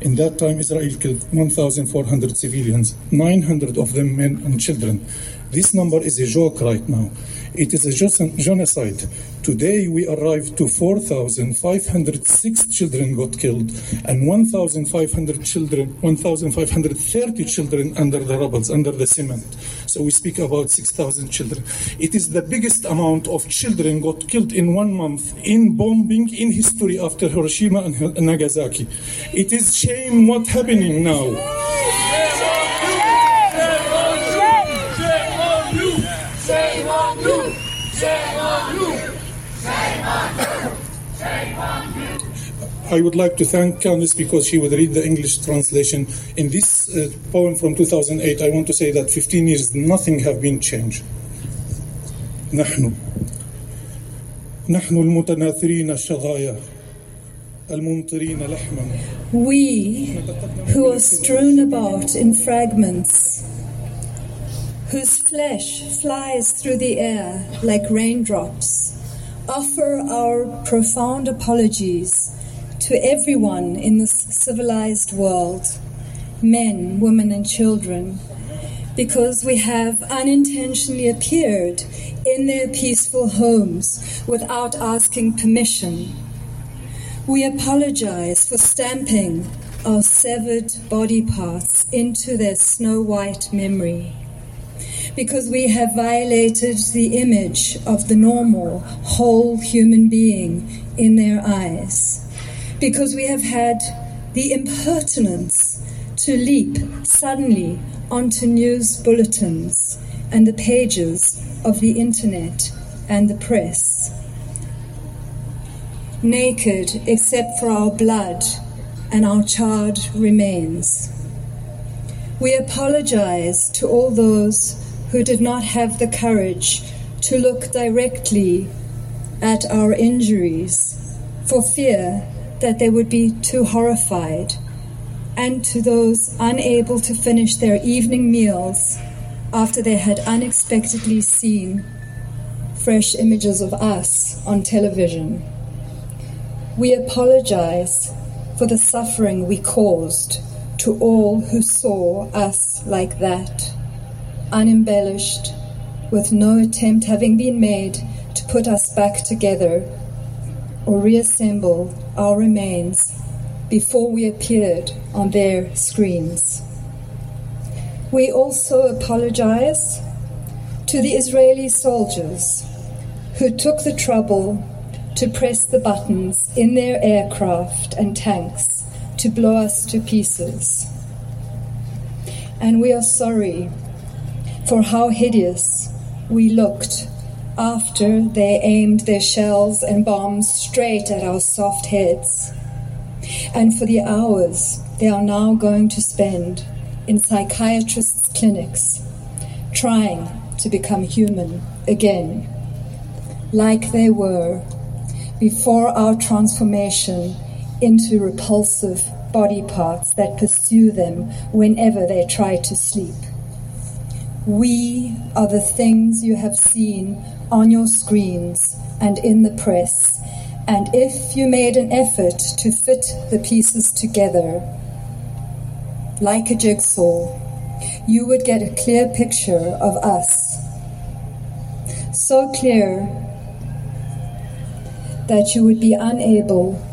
In that time, Israel killed 1,400 civilians, 900 of them men and children. This number is a joke right now. It is a genocide. Today we arrived to 4,506 children got killed and 1,500 children, 1,530 children under the rubbles, under the cement. So we speak about 6,000 children. It is the biggest amount of children got killed in one month in bombing in history after Hiroshima and Nagasaki. It is shame what happening now. I would like to thank Candice because she would read the English translation. In this uh, poem from 2008, I want to say that 15 years, nothing have been changed. نحن نحن المتناثرين الشظايا الممطرين لحما We who are strewn about in fragments, whose flesh flies through the air like raindrops, offer our profound apologies to everyone in this civilized world men, women, and children because we have unintentionally appeared in their peaceful homes without asking permission. We apologize for stamping our severed body parts into their snow white memory because we have violated the image of the normal, whole human being in their eyes. Because we have had the impertinence to leap suddenly onto news bulletins and the pages of the internet and the press. Naked except for our blood and our charred remains. We apologize to all those who did not have the courage to look directly at our injuries for fear that they would be too horrified, and to those unable to finish their evening meals after they had unexpectedly seen fresh images of us on television. We apologize for the suffering we caused to all who saw us like that, unembellished, with no attempt having been made to put us back together or reassemble our remains before we appeared on their screens. We also apologize to the Israeli soldiers who took the trouble to press the buttons in their aircraft and tanks to blow us to pieces. And we are sorry for how hideous we looked after they aimed their shells and bombs straight at our soft heads, and for the hours they are now going to spend in psychiatrists' clinics trying to become human again, like they were before our transformation into repulsive body parts that pursue them whenever they try to sleep. We are the things you have seen on your screens and in the press, and if you made an effort to fit the pieces together, like a jigsaw, you would get a clear picture of us. So clear that you would be unable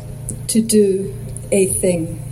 to do a thing.